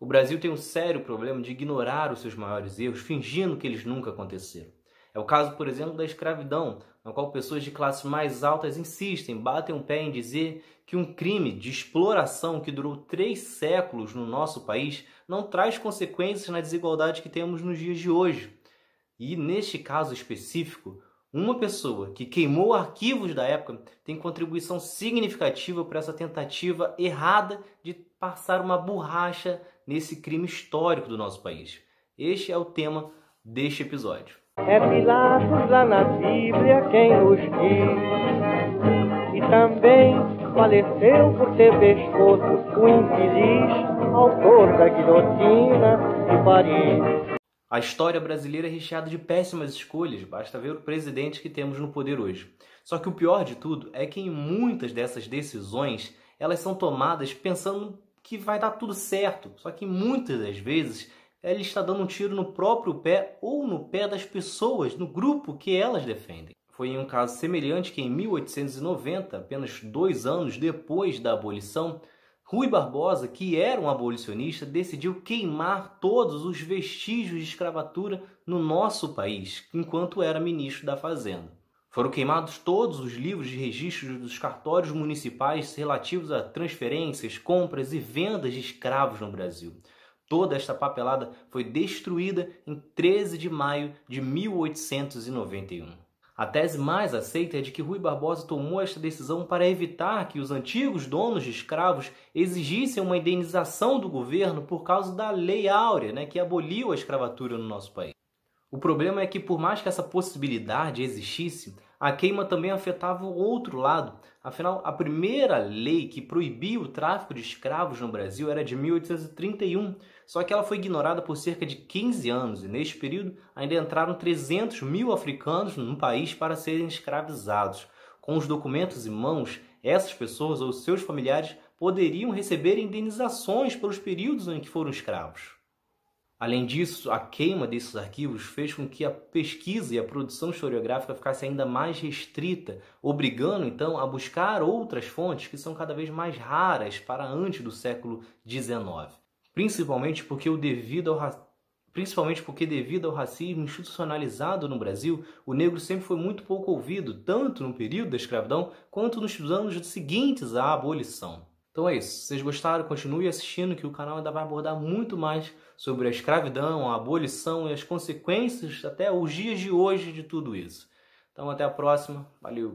O Brasil tem um sério problema de ignorar os seus maiores erros, fingindo que eles nunca aconteceram. É o caso, por exemplo, da escravidão, na qual pessoas de classes mais altas insistem, batem o um pé em dizer que um crime de exploração que durou três séculos no nosso país não traz consequências na desigualdade que temos nos dias de hoje. E neste caso específico, uma pessoa que queimou arquivos da época tem contribuição significativa para essa tentativa errada de passar uma borracha nesse crime histórico do nosso país. Este é o tema deste episódio. É Pilatos lá na Bíblia quem nos diz, e também faleceu por ter pescoço o infeliz autor da guilhotina de Paris. A história brasileira é recheada de péssimas escolhas, basta ver o presidente que temos no poder hoje. Só que o pior de tudo é que em muitas dessas decisões, elas são tomadas pensando que vai dar tudo certo. Só que muitas das vezes ele está dando um tiro no próprio pé ou no pé das pessoas, no grupo que elas defendem. Foi em um caso semelhante que em 1890, apenas dois anos depois da abolição, Rui Barbosa, que era um abolicionista, decidiu queimar todos os vestígios de escravatura no nosso país, enquanto era ministro da Fazenda. Foram queimados todos os livros de registros dos cartórios municipais relativos a transferências, compras e vendas de escravos no Brasil. Toda esta papelada foi destruída em 13 de maio de 1891. A tese mais aceita é de que Rui Barbosa tomou esta decisão para evitar que os antigos donos de escravos exigissem uma indenização do governo por causa da Lei Áurea, né, que aboliu a escravatura no nosso país. O problema é que, por mais que essa possibilidade existisse, a queima também afetava o outro lado. Afinal, a primeira lei que proibia o tráfico de escravos no Brasil era de 1831, só que ela foi ignorada por cerca de 15 anos e, neste período, ainda entraram 300 mil africanos no país para serem escravizados. Com os documentos em mãos, essas pessoas ou seus familiares poderiam receber indenizações pelos períodos em que foram escravos. Além disso, a queima desses arquivos fez com que a pesquisa e a produção historiográfica ficasse ainda mais restrita, obrigando então a buscar outras fontes que são cada vez mais raras para antes do século XIX. Principalmente porque, devido ao principalmente porque devido ao racismo institucionalizado no Brasil, o negro sempre foi muito pouco ouvido, tanto no período da escravidão quanto nos anos seguintes à abolição. Então é isso. Se vocês gostaram, continue assistindo que o canal ainda vai abordar muito mais sobre a escravidão, a abolição e as consequências até os dias de hoje de tudo isso. Então até a próxima. Valeu!